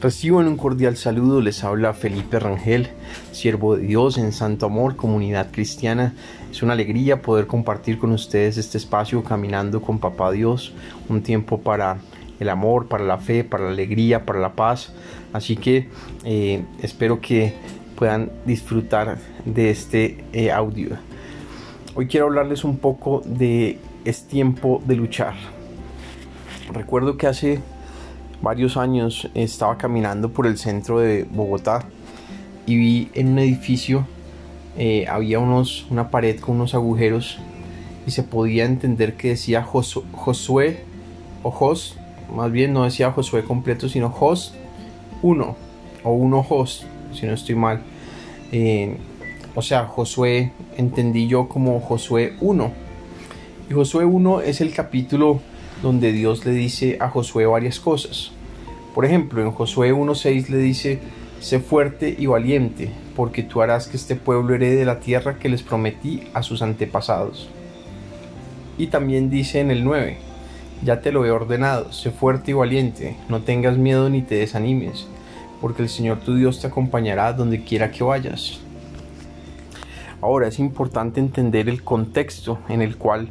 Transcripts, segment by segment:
Reciban un cordial saludo, les habla Felipe Rangel, siervo de Dios en Santo Amor, comunidad cristiana. Es una alegría poder compartir con ustedes este espacio caminando con Papá Dios, un tiempo para el amor, para la fe, para la alegría, para la paz. Así que eh, espero que puedan disfrutar de este eh, audio. Hoy quiero hablarles un poco de es tiempo de luchar. Recuerdo que hace varios años estaba caminando por el centro de Bogotá y vi en un edificio eh, había unos, una pared con unos agujeros y se podía entender que decía Josué o Jos, más bien no decía Josué completo, sino Jos 1 o 1 Jos, si no estoy mal. Eh, o sea, Josué entendí yo como Josué 1. Y Josué 1 es el capítulo donde Dios le dice a Josué varias cosas. Por ejemplo, en Josué 1.6 le dice, sé fuerte y valiente, porque tú harás que este pueblo herede la tierra que les prometí a sus antepasados. Y también dice en el 9, ya te lo he ordenado, sé fuerte y valiente, no tengas miedo ni te desanimes, porque el Señor tu Dios te acompañará donde quiera que vayas. Ahora es importante entender el contexto en el cual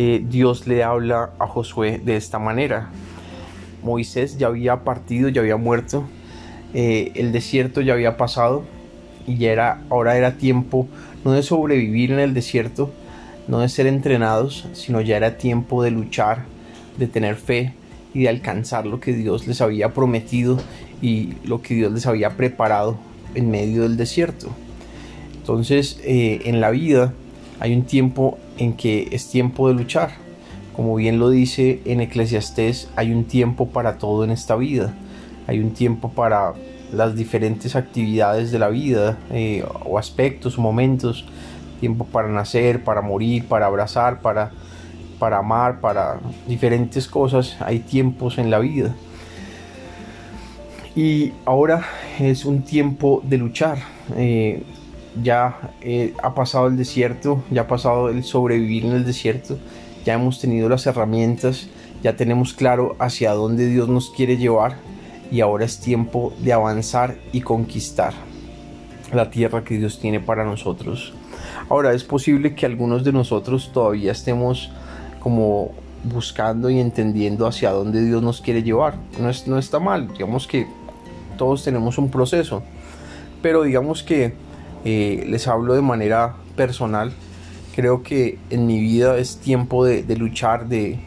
eh, Dios le habla a Josué de esta manera. Moisés ya había partido, ya había muerto, eh, el desierto ya había pasado y ya era, ahora era tiempo no de sobrevivir en el desierto, no de ser entrenados, sino ya era tiempo de luchar, de tener fe y de alcanzar lo que Dios les había prometido y lo que Dios les había preparado en medio del desierto. Entonces, eh, en la vida hay un tiempo en que es tiempo de luchar. Como bien lo dice en Eclesiastés, hay un tiempo para todo en esta vida. Hay un tiempo para las diferentes actividades de la vida eh, o aspectos, momentos. Tiempo para nacer, para morir, para abrazar, para, para amar, para diferentes cosas. Hay tiempos en la vida. Y ahora es un tiempo de luchar. Eh, ya eh, ha pasado el desierto, ya ha pasado el sobrevivir en el desierto, ya hemos tenido las herramientas, ya tenemos claro hacia dónde Dios nos quiere llevar y ahora es tiempo de avanzar y conquistar la tierra que Dios tiene para nosotros. Ahora es posible que algunos de nosotros todavía estemos como buscando y entendiendo hacia dónde Dios nos quiere llevar. No, no está mal, digamos que todos tenemos un proceso, pero digamos que eh, les hablo de manera personal. Creo que en mi vida es tiempo de, luchar, de,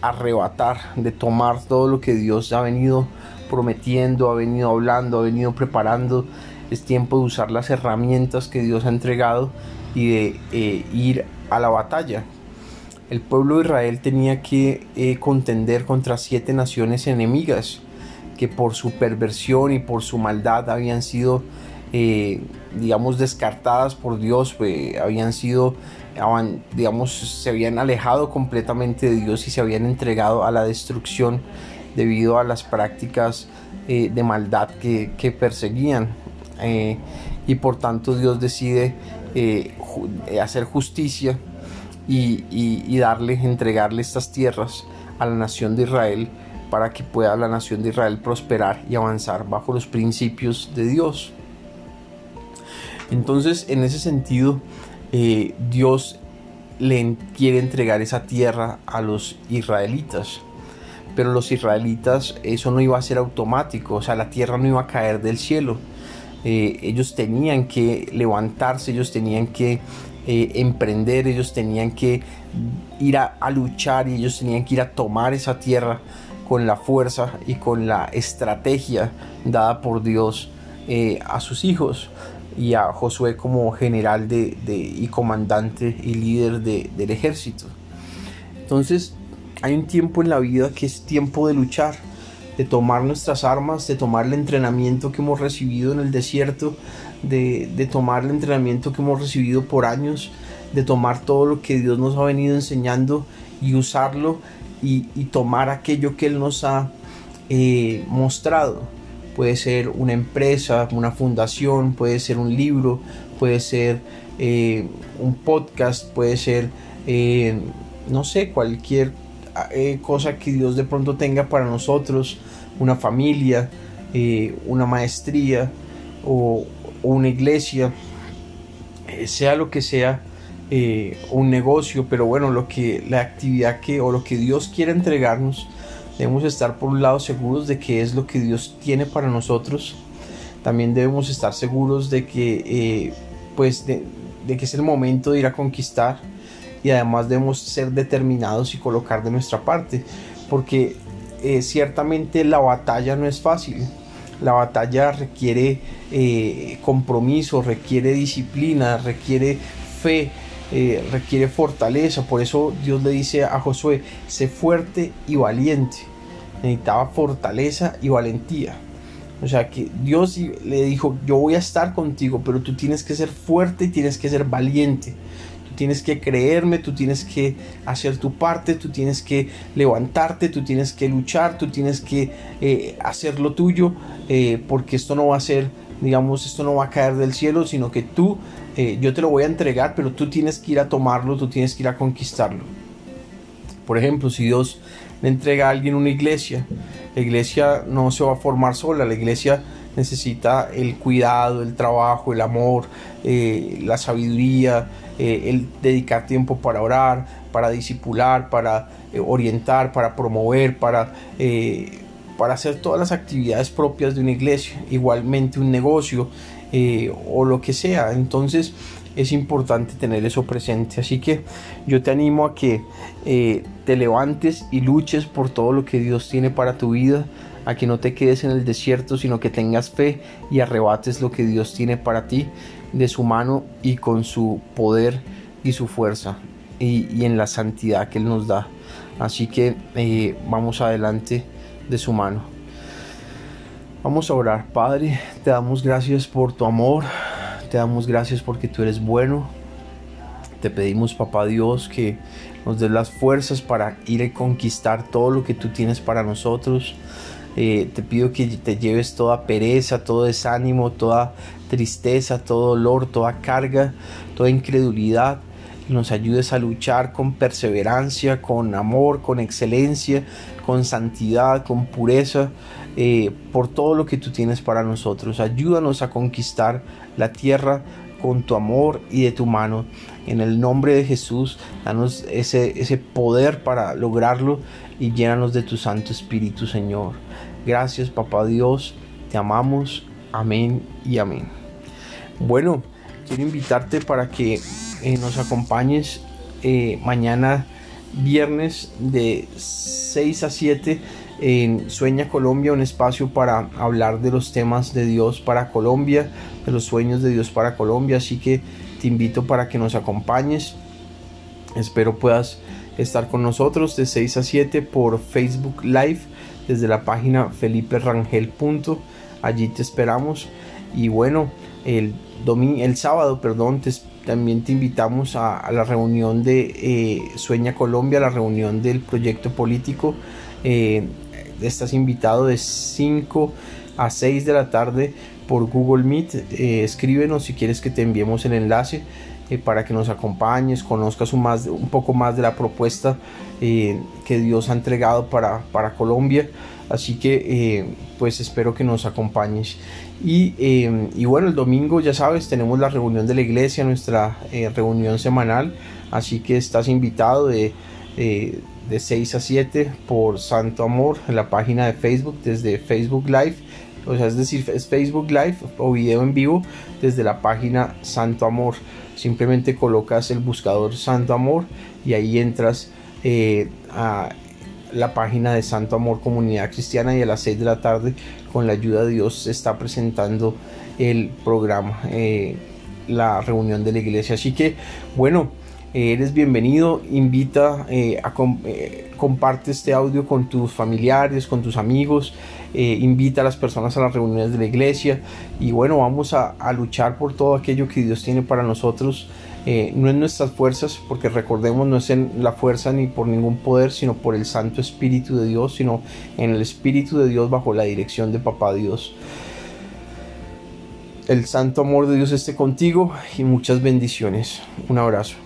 arrebatar, de tomar todo lo que Dios ha venido prometiendo, ha venido hablando, ha venido preparando. Es tiempo de usar las herramientas que Dios ha entregado y de eh, ir a la batalla. El pueblo de Israel tenía que eh, contender contra siete naciones enemigas que por su perversión y por su maldad habían sido eh, digamos, descartadas por Dios, pues, habían sido, digamos, se habían alejado completamente de Dios y se habían entregado a la destrucción debido a las prácticas eh, de maldad que, perseguían. Eh, y por tanto Dios decide hacer justicia y, y darle, entregarle estas tierras a la nación de Israel para que pueda la nación de Israel prosperar y avanzar bajo los principios de Dios. Entonces, en ese sentido, eh, Dios le quiere entregar esa tierra a los israelitas. Pero los israelitas, eso no iba a ser automático, o sea, la tierra no iba a caer del cielo. Eh, ellos tenían que levantarse, ellos tenían que eh, emprender, ellos tenían que ir a, luchar y ellos tenían que ir a tomar esa tierra con la fuerza y con la estrategia dada por Dios a sus hijos y a Josué como general de, y comandante y líder del ejército. Entonces hay un tiempo en la vida que es tiempo de luchar, de tomar nuestras armas, de tomar el entrenamiento que hemos recibido en el desierto, de, tomar el entrenamiento que hemos recibido por años, de tomar todo lo que Dios nos ha venido enseñando y usarlo y, tomar aquello que Él nos ha eh, mostrado puede ser una empresa, una fundación, puede ser un libro, puede ser eh, un podcast, puede ser, eh, no sé, cualquier eh, cosa que Dios de pronto tenga para nosotros, una familia, una maestría o, una iglesia, sea lo que sea, un negocio, pero bueno, lo que la actividad que o lo que Dios quiere entregarnos, debemos estar por un lado seguros de que es lo que Dios tiene para nosotros. También debemos estar seguros de que, pues, de, que es el momento de ir a conquistar y además debemos ser determinados y colocar de nuestra parte, porque ciertamente la batalla no es fácil la batalla requiere eh, compromiso, requiere disciplina, requiere fe, eh, requiere fortaleza. Por eso Dios le dice a Josué, sé fuerte y valiente. Necesitaba fortaleza y valentía. O sea que Dios le dijo, yo voy a estar contigo, pero tú tienes que ser fuerte y tienes que ser valiente tienes que creerme, tú tienes que hacer tu parte, tú tienes que levantarte, tú tienes que luchar, tú tienes que eh, hacer lo tuyo, eh, porque esto no va a ser, digamos, esto no va a caer del cielo, sino que tú, eh, yo te lo voy a entregar, pero tú tienes que ir a tomarlo, tú tienes que ir a conquistarlo. Por ejemplo, si Dios le entrega a alguien una iglesia, la iglesia no se va a formar sola, la iglesia necesita el cuidado, el trabajo, el amor, la sabiduría, eh, el dedicar tiempo para orar, para disipular, para eh, orientar, para promover, para, eh, para hacer todas las actividades propias de una iglesia, igualmente un negocio o lo que sea. Entonces es importante tener eso presente. Así que yo te animo a que te levantes y luches por todo lo que Dios tiene para tu vida a que no te quedes en el desierto, sino que tengas fe y arrebates lo que Dios tiene para ti de su mano y con su poder y su fuerza y, en la santidad que Él nos da. Así que eh, vamos adelante de su mano. Vamos a orar. Padre, te damos gracias por tu amor. Te damos gracias porque tú eres bueno. Te pedimos, papá Dios, que nos des las fuerzas para ir a conquistar todo lo que tú tienes para nosotros. Eh, te pido que te lleves toda pereza, todo desánimo, toda tristeza, todo dolor, toda carga, toda incredulidad. Nos ayudes a luchar con perseverancia, con amor, con excelencia, con santidad, con pureza, eh, por todo lo que tú tienes para nosotros. Ayúdanos a conquistar la tierra con tu amor y de tu mano. En el nombre de Jesús, danos ese, ese poder para lograrlo y llénanos de tu Santo Espíritu, Señor. Gracias, Papá Dios, te amamos. Amén y amén. Bueno, quiero invitarte para que eh, nos acompañes eh, mañana viernes de 6 a 7 en Sueña Colombia, un espacio para hablar de los temas de Dios para Colombia, de los sueños de Dios para Colombia. Así que te invito para que nos acompañes. Espero puedas estar con nosotros de 6 a 7 por Facebook Live desde la página Felipe Rangel. Allí te esperamos. Y bueno, el, domingo, el sábado, perdón, también te invitamos a, la reunión de eh, Sueña Colombia, la reunión del proyecto político. Eh, estás invitado de 5 a 6 de la tarde por Google Meet. Eh, escríbenos si quieres que te enviemos el enlace eh, para que nos acompañes, conozcas un, más, un poco más de la propuesta eh, que Dios ha entregado para, para Colombia. Así que pues espero que nos acompañes. Y, y, bueno, el domingo ya sabes, tenemos la reunión de la iglesia, nuestra reunión semanal. Así que estás invitado de de 6 a 7 por Santo Amor en la página de Facebook desde Facebook Live. O sea, es decir, es Facebook Live o video en vivo desde la página Santo Amor. Simplemente colocas el buscador Santo Amor y ahí entras eh, a la página de Santo Amor Comunidad Cristiana y a las 6 de la tarde con la ayuda de Dios se está presentando el programa, eh, la reunión de la iglesia. Así que bueno eres bienvenido, invita, eh, a eh, comparte este audio con tus familiares, con tus amigos, eh, invita a las personas a las reuniones de la iglesia y bueno, vamos a, luchar por todo aquello que Dios tiene para nosotros. no en nuestras fuerzas, porque recordemos, no es en la fuerza ni por ningún poder, sino por el Santo Espíritu de Dios, sino en el Espíritu de Dios bajo la dirección de Papá Dios. El santo amor de Dios esté contigo y muchas bendiciones. Un abrazo.